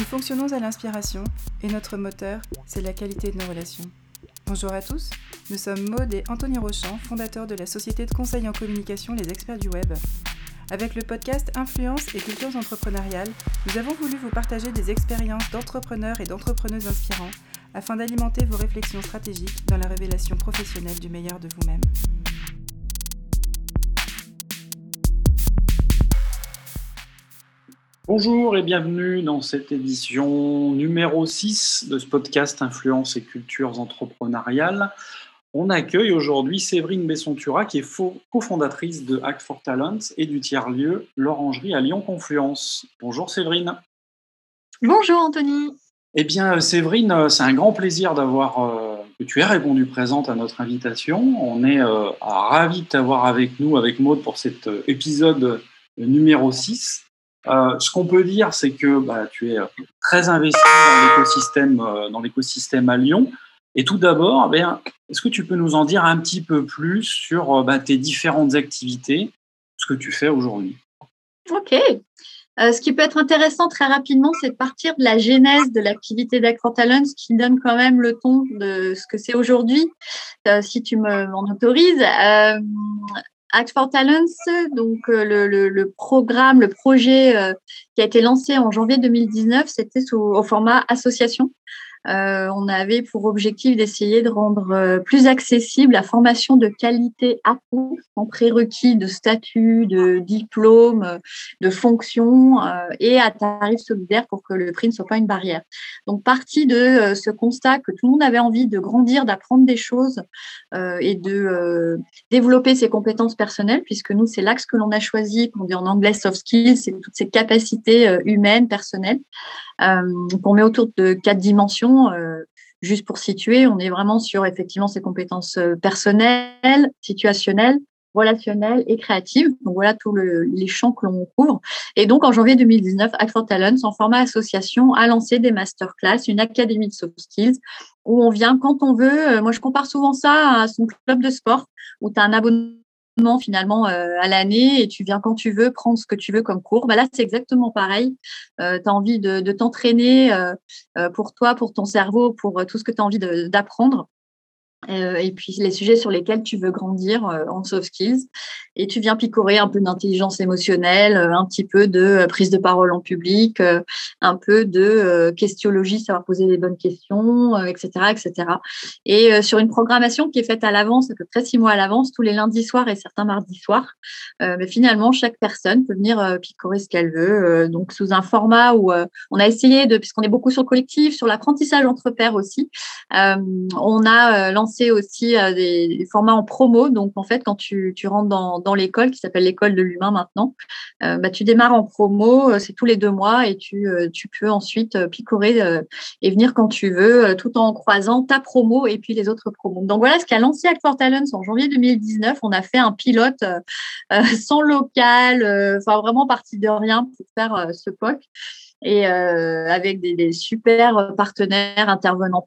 Nous fonctionnons à l'inspiration et notre moteur, c'est la qualité de nos relations. Bonjour à tous, nous sommes Maude et Anthony Rochant, fondateurs de la société de conseil en communication Les Experts du Web. Avec le podcast Influence et cultures entrepreneuriales, nous avons voulu vous partager des expériences d'entrepreneurs et d'entrepreneuses inspirants afin d'alimenter vos réflexions stratégiques dans la révélation professionnelle du meilleur de vous-même. Bonjour et bienvenue dans cette édition numéro 6 de ce podcast Influence et cultures entrepreneuriales. On accueille aujourd'hui Séverine Bessontura qui est cofondatrice de Act for Talents et du tiers-lieu L'Orangerie à Lyon-Confluence. Bonjour Séverine. Bonjour Anthony. Eh bien Séverine, c'est un grand plaisir d'avoir euh, que tu aies répondu présente à notre invitation. On est euh, ravis de t'avoir avec nous, avec Maude, pour cet euh, épisode numéro 6. Euh, ce qu'on peut dire, c'est que bah, tu es euh, très investi dans l'écosystème, euh, dans l'écosystème à Lyon. Et tout d'abord, eh est-ce que tu peux nous en dire un petit peu plus sur bah, tes différentes activités, ce que tu fais aujourd'hui? Ok. ce qui peut être intéressant très rapidement, c'est de partir de la genèse de l'activité d'Acro Talents qui donne quand même le ton de ce que c'est aujourd'hui, si tu m'en autorises. Act for Talents, donc euh, le, programme, le projet euh, qui a été lancé en janvier 2019, c'était au format association. Euh, on avait pour objectif d'essayer de rendre euh, plus accessible la formation de qualité à tous, en prérequis de statut, de diplôme, de fonction euh, et à tarif solidaire pour que le prix ne soit pas une barrière. Donc, partie de ce constat que tout le monde avait envie de grandir, d'apprendre des choses et de développer ses compétences personnelles, puisque nous, c'est l'axe que l'on a choisi, qu'on dit en anglais soft skills, c'est toutes ces capacités humaines, personnelles. Euh, qu'on met autour de quatre dimensions. Euh, juste pour situer, on est vraiment sur effectivement ses compétences euh, personnelles, situationnelles, relationnelles et créatives. Donc voilà tous les champs que l'on couvre. Et donc en janvier 2019, Act for Talents, en format association, a lancé des masterclass, une académie de soft skills où on vient quand on veut. Moi, je compare souvent ça à son club de sport où tu as un abonnement finalement euh, à l'année et tu viens quand tu veux prendre ce que tu veux comme cours. Bah là, c'est exactement pareil. Euh, tu as envie de, t'entraîner euh, pour toi, pour ton cerveau, pour tout ce que tu as envie d'apprendre. Euh, et puis les sujets sur lesquels tu veux grandir euh, en soft skills. Et tu viens picorer un peu d'intelligence émotionnelle, euh, un petit peu de prise de parole en public, un peu de questionologie, savoir poser les bonnes questions, etc., etc. Et sur une programmation qui est faite à l'avance, à peu près six mois à l'avance, tous les lundis soirs et certains mardis soirs. mais finalement, chaque personne peut venir picorer ce qu'elle veut. donc sous un format où on a essayé de, puisqu'on est beaucoup sur le collectif, sur l'apprentissage entre pairs aussi, on a lancé aussi euh, des, formats en promo. Donc, en fait, quand tu, rentres dans, l'école, qui s'appelle l'école de l'humain maintenant, euh, bah, tu démarres en promo, euh, c'est tous les deux mois et tu, tu peux ensuite picorer et venir quand tu veux, tout en croisant ta promo et puis les autres promos. Donc, voilà ce qu'a lancé Act for Talents en janvier 2019. On a fait un pilote sans local, enfin vraiment parti de rien pour faire ce POC et avec des, des, super partenaires intervenants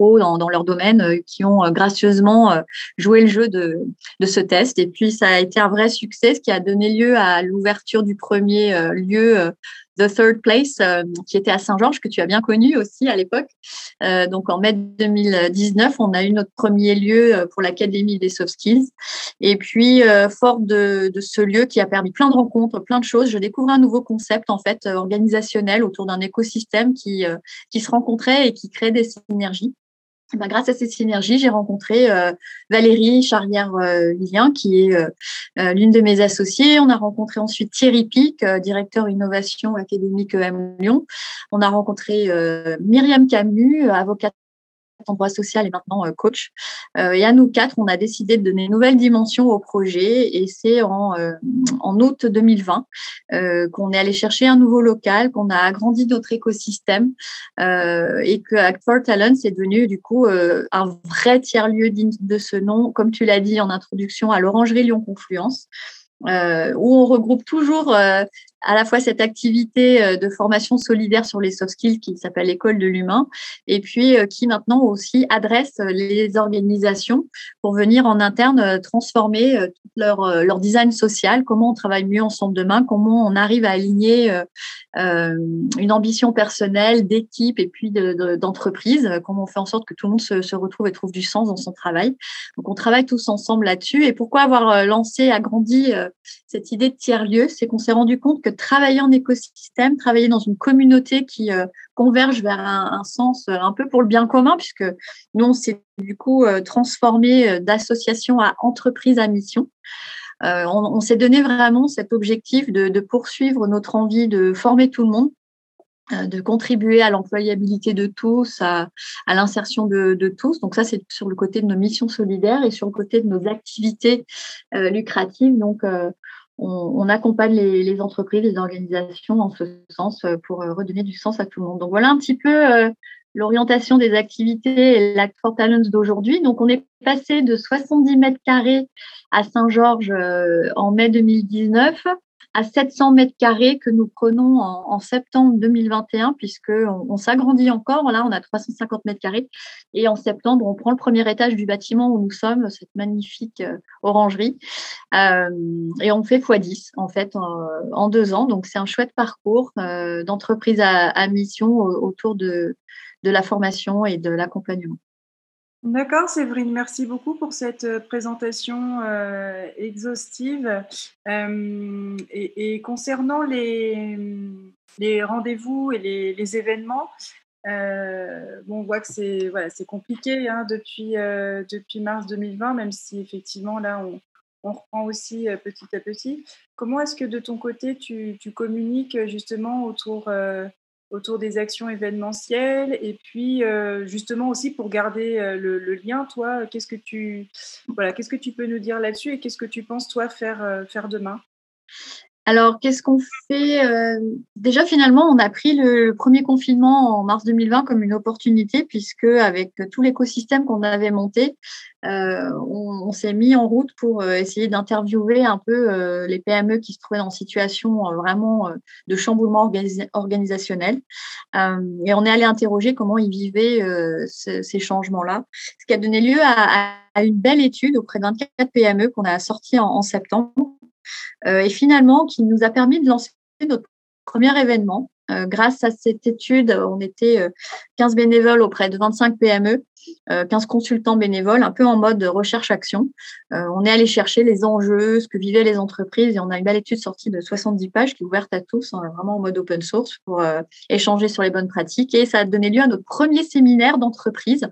dans, leur domaine euh, qui ont euh, gracieusement euh, joué le jeu de, ce test. Et puis, ça a été un vrai succès, ce qui a donné lieu à l'ouverture du premier lieu The Third Place, qui était à Saint-Georges, que tu as bien connu aussi à l'époque. donc en mai 2019, on a eu notre premier lieu pour l'Académie des Soft Skills. Et puis, fort de, de, ce lieu qui a permis plein de rencontres, plein de choses, je découvre un nouveau concept en fait organisationnel autour d'un écosystème qui, qui se rencontrait et qui crée des synergies. Bah, grâce à cette synergie, j'ai rencontré euh, Valérie Charrière-Villien, qui est euh, l'une de mes associées. On a rencontré ensuite Thierry Pic, euh, directeur innovation académique EM Lyon. On a rencontré Myriam Camus, avocate en droit social et maintenant euh, coach. Euh, et à nous quatre, on a décidé de donner une nouvelle dimension au projet et c'est en, euh, en août 2020 qu'on est allé chercher un nouveau local, qu'on a agrandi notre écosystème et que Act for Talents est devenu du coup un vrai tiers-lieu digne de ce nom, comme tu l'as dit en introduction, à l'Orangerie Lyon Confluence. où on regroupe toujours à la fois cette activité de formation solidaire sur les soft skills qui s'appelle l'école de l'humain, et puis qui maintenant aussi adresse les organisations pour venir en interne transformer tout leur, leur design social, comment on travaille mieux ensemble demain, comment on arrive à aligner une ambition personnelle, d'équipe et puis d'entreprise, comment on fait en sorte que tout le monde se, se retrouve et trouve du sens dans son travail. Donc on travaille tous ensemble là-dessus. Et pourquoi avoir lancé, agrandi cette idée de tiers-lieu? C'est qu'on s'est rendu compte que travailler en écosystème, travailler dans une communauté qui converge vers un, sens un peu pour le bien commun, puisque nous, on s'est du coup transformé d'association à entreprise à mission. on, s'est donné vraiment cet objectif de, poursuivre notre envie de former tout le monde, de contribuer à l'employabilité de tous, à, l'insertion de, tous. Donc ça, c'est sur le côté de nos missions solidaires et sur le côté de nos activités lucratives. Donc, on, accompagne les, entreprises, les organisations en ce sens euh, pour euh, redonner du sens à tout le monde. Donc voilà un petit peu euh, l'orientation des activités et l'Act for Talents d'aujourd'hui. Donc on est passé de 70 mètres carrés à Saint-Georges en mai 2019 à 700 mètres carrés que nous prenons en, septembre 2021, puisqu'on on, s'agrandit encore. Là, on a 350 mètres carrés. Et en septembre, on prend le premier étage du bâtiment où nous sommes, cette magnifique euh, orangerie. Euh, et on fait x10, en fait, en, deux ans. Donc, c'est un chouette parcours euh, d'entreprise à, mission autour de la formation et de l'accompagnement. D'accord, Séverine, merci beaucoup pour cette euh, présentation euh, exhaustive. Euh, et, concernant les, rendez-vous et les, événements, bon, on voit que c'est voilà, compliqué hein, depuis, depuis mars 2020, même si effectivement là, on, on reprend aussi petit à petit. Comment est-ce que de ton côté, tu, tu communiques justement autour autour des actions événementielles et puis euh, justement aussi pour garder euh, le, lien, toi, qu'est-ce que tu voilà, qu'est-ce que tu peux nous dire là-dessus et qu'est-ce que tu penses toi faire euh, faire demain? Alors, qu'est-ce qu'on fait Déjà, finalement, on a pris le premier confinement en mars 2020 comme une opportunité, puisque avec tout l'écosystème qu'on avait monté, on, s'est mis en route pour essayer d'interviewer un peu les PME qui se trouvaient en situation vraiment de chamboulement organisationnel. et on est allé interroger comment ils vivaient ces changements-là, ce qui a donné lieu à, une belle étude auprès de 24 PME qu'on a sortie en septembre euh, et finalement qui nous a permis de lancer notre premier événement. Euh, grâce à cette étude, on était 15 euh, bénévoles auprès de 25 PME 15 euh, consultants bénévoles, un peu en mode recherche-action. Euh, on est allé chercher les enjeux, ce que vivaient les entreprises, et on a une belle étude sortie de 70 pages qui est ouverte à tous, hein, vraiment en mode open source pour euh, échanger sur les bonnes pratiques. Et ça a donné lieu à notre premier séminaire d'entreprise,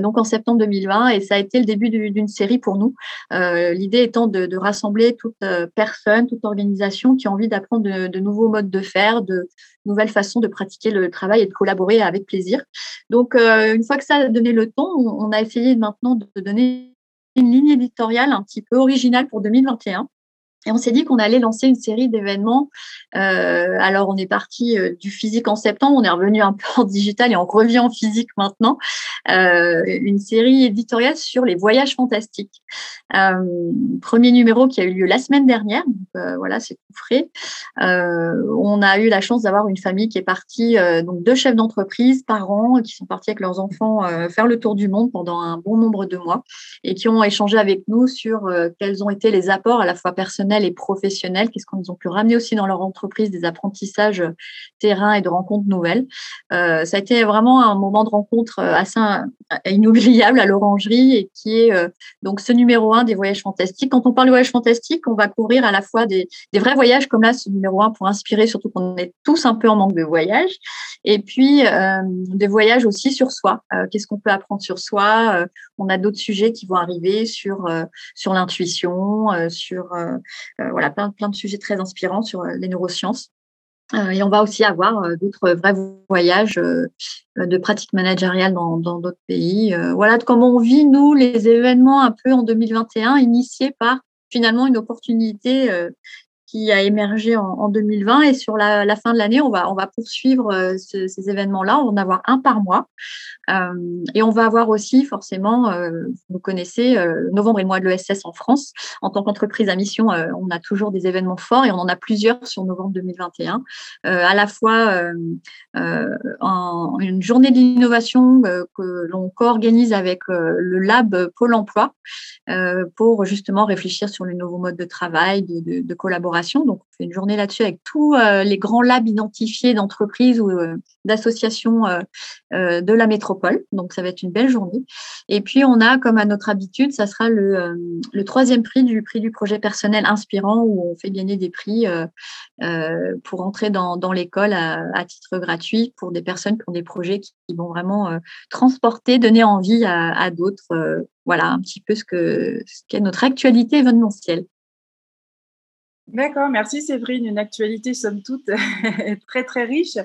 donc en septembre 2020, et ça a été le début d'une série pour nous. L'idée étant de, rassembler toute personne, toute organisation qui a envie d'apprendre de, de, nouveaux modes de faire, de nouvelles façons de pratiquer le travail et de collaborer avec plaisir. Donc, une fois que ça a donné le on a essayé maintenant de donner une ligne éditoriale un petit peu originale pour 2021. Et on s'est dit qu'on allait lancer une série d'événements. Euh, alors, on est parti euh, du physique en septembre, on est revenu un peu en digital et on revient en physique maintenant. Euh, une série éditoriale sur les voyages fantastiques. premier numéro qui a eu lieu la semaine dernière. Voilà, c'est tout frais. on a eu la chance d'avoir une famille qui est partie, donc deux chefs d'entreprise, parents, qui sont partis avec leurs enfants faire le tour du monde pendant un bon nombre de mois et qui ont échangé avec nous sur quels ont été les apports à la fois personnels et professionnels, qu'est-ce qu'ils ont pu ramener aussi dans leur entreprise, des apprentissages euh, terrain et de rencontres nouvelles. Euh, ça a été vraiment un moment de rencontre euh, assez inoubliable à l'Orangerie et qui est donc ce numéro un des voyages fantastiques. Quand on parle de voyages fantastiques, on va couvrir à la fois des, vrais voyages comme là, ce numéro un pour inspirer, surtout qu'on est tous un peu en manque de voyages, et puis des voyages aussi sur soi. qu'est-ce qu'on peut apprendre sur soi? On a d'autres sujets qui vont arriver sur, sur l'intuition, sur voilà, plein, plein de sujets très inspirants sur euh, les neurosciences. Euh, et on va aussi avoir d'autres vrais voyages de pratiques managériales dans d'autres pays. voilà comment on vit, nous, les événements un peu en 2021, initiés par finalement une opportunité qui a émergé en, 2020 et sur la, fin de l'année, on va, on va poursuivre ces événements-là. On va en avoir un par mois. et on va avoir aussi forcément, vous connaissez, novembre et mois de l'ESS en France. En tant qu'entreprise à mission, on a toujours des événements forts et on en a plusieurs sur novembre 2021. à la fois en, une journée d'innovation que l'on co-organise avec le Lab Pôle Emploi pour justement réfléchir sur les nouveaux modes de travail, de, collaboration. Donc, on fait une journée là-dessus avec tous les grands labs identifiés d'entreprises ou d'associations de la métropole. Donc, ça va être une belle journée. Et puis, on a, comme à notre habitude, ça sera le, troisième prix du prix du projet personnel inspirant où on fait gagner des prix pour entrer dans, l'école à, titre gratuit pour des personnes qui ont des projets qui, vont vraiment transporter, donner envie à, à d'autres voilà un petit peu ce que ce qu'est notre actualité événementielle. D'accord, merci Séverine. Une actualité, somme toute, très très riche.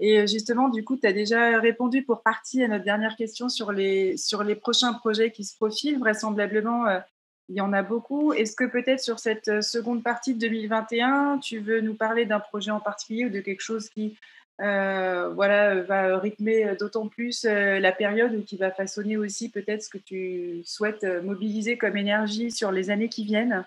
Et euh, justement, du coup, tu as déjà répondu pour partie à notre dernière question sur les, sur les prochains projets qui se profilent. Vraisemblablement, euh, il y en a beaucoup. Est-ce que peut-être sur cette euh, seconde partie de 2021, tu veux nous parler d'un projet en particulier ou de quelque chose qui voilà, va rythmer d'autant plus la période ou qui va façonner aussi peut-être ce que tu souhaites mobiliser comme énergie sur les années qui viennent?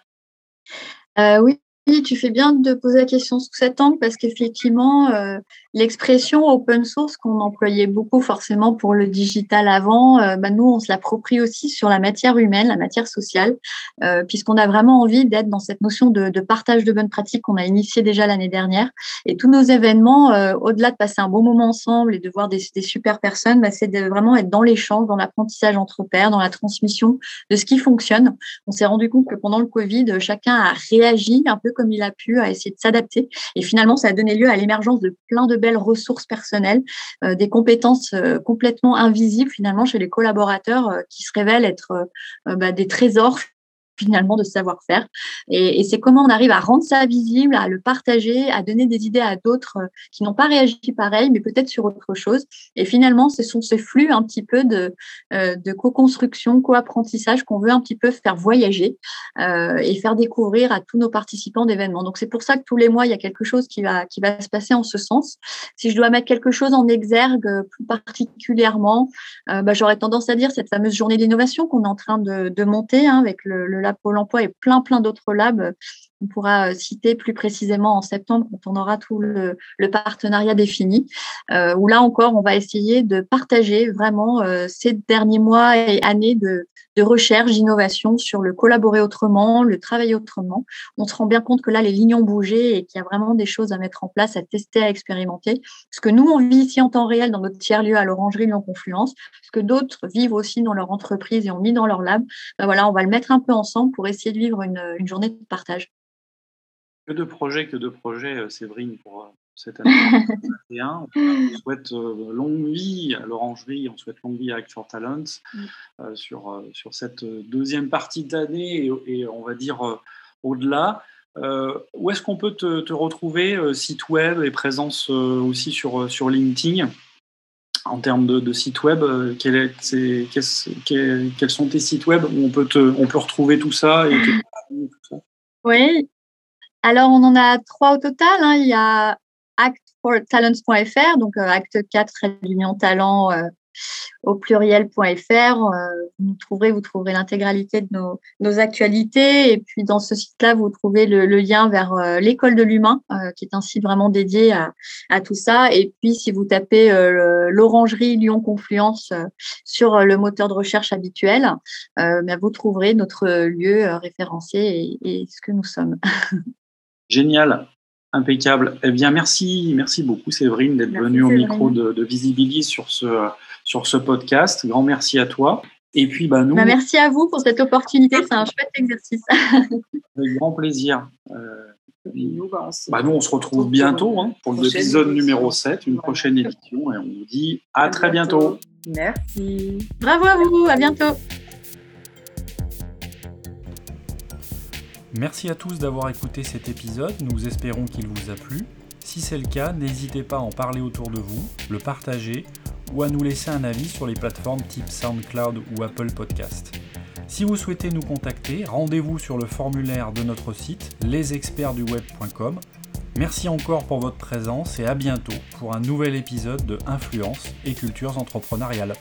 Oui, tu fais bien de poser la question sous cet angle parce qu'effectivement, euh, l'expression open source qu'on employait beaucoup forcément pour le digital avant, euh, bah, nous, on se l'approprie aussi sur la matière humaine, la matière sociale, euh, puisqu'on a vraiment envie d'être dans cette notion de, partage de bonnes pratiques qu'on a initié déjà l'année dernière. Et tous nos événements, au-delà de passer un bon moment ensemble et de voir des, super personnes, bah, c'est de vraiment être dans l'échange, dans l'apprentissage entre pairs, dans la transmission de ce qui fonctionne. On s'est rendu compte que pendant le Covid, chacun a réagi un peu comme il a pu, à essayer de s'adapter. Et finalement, ça a donné lieu à l'émergence de plein de belles ressources personnelles, euh, des compétences euh, complètement invisibles finalement chez les collaborateurs euh, qui se révèlent être bah, des trésors finalement de savoir-faire. Et, c'est comment on arrive à rendre ça visible, à le partager, à donner des idées à d'autres euh, qui n'ont pas réagi pareil, mais peut-être sur autre chose. Et finalement, ce sont ces flux un petit peu de, euh, de co-construction, co-apprentissage qu'on veut un petit peu faire voyager euh, et faire découvrir à tous nos participants d'événements. Donc c'est pour ça que tous les mois, il y a quelque chose qui va, qui va se passer en ce sens. Si je dois mettre quelque chose en exergue plus particulièrement, bah, j'aurais tendance à dire cette fameuse journée d'innovation qu'on est en train de, monter hein, avec le, le Pôle emploi et plein, plein d'autres labs. On pourra euh, citer plus précisément en septembre quand on aura tout le, partenariat défini, euh, où là encore, on va essayer de partager vraiment euh, ces derniers mois et années de, recherche, d'innovation sur le collaborer autrement, le travailler autrement. On se rend bien compte que là, les lignes ont bougé et qu'il y a vraiment des choses à mettre en place, à tester, à expérimenter. Ce que nous, on vit ici en temps réel dans notre tiers-lieu à l'Orangerie Lyon Confluence, ce que d'autres vivent aussi dans leur entreprise et ont mis dans leur lab, ben voilà, on va le mettre un peu ensemble pour essayer de vivre une journée de partage. Que de projets, que de projets, euh, Séverine, pour euh, cette année 2021. On souhaite euh, longue vie à l'Orangerie, on souhaite longue vie à Act for Talents mm. sur, sur cette deuxième partie d'année et, on va dire au-delà. où est-ce qu'on peut te, retrouver Site web et présence aussi sur, sur LinkedIn? En termes de, site web, quel est, quels sont tes sites web où on peut, te, on peut retrouver tout ça, et tout ça? Oui, alors, on en a trois au total. Hein. Il y a actfortalents.fr, donc euh, acte 4 réunion talent euh, au pluriel.fr. Euh, vous trouverez, l'intégralité de nos, actualités. Et puis dans ce site-là, vous trouvez le, lien vers l'école de l'humain, qui est un site vraiment dédié à, tout ça. Et puis si vous tapez l'orangerie Lyon Confluence sur le moteur de recherche habituel, ben, vous trouverez notre lieu référencé et ce que nous sommes. Génial, impeccable. Eh bien, merci, merci beaucoup Séverine d'être venue au micro de, de Visibilise sur ce, sur ce podcast. Grand merci à toi. Et puis, bah, nous. Bah, merci à vous pour cette opportunité. C'est un chouette exercice. Avec grand plaisir. Euh, nous, bah, bah, nous, on se retrouve bientôt hein, pour l'épisode numéro 7, une prochaine édition. Et on vous dit à, très bientôt. Merci. Bravo à vous. À bientôt. Merci à tous d'avoir écouté cet épisode, nous espérons qu'il vous a plu. Si c'est le cas, n'hésitez pas à en parler autour de vous, le partager ou à nous laisser un avis sur les plateformes type SoundCloud ou Apple Podcast. Si vous souhaitez nous contacter, rendez-vous sur le formulaire de notre site lesexpertsduweb.com. Merci encore pour votre présence et à bientôt pour un nouvel épisode de Influence et cultures entrepreneuriales.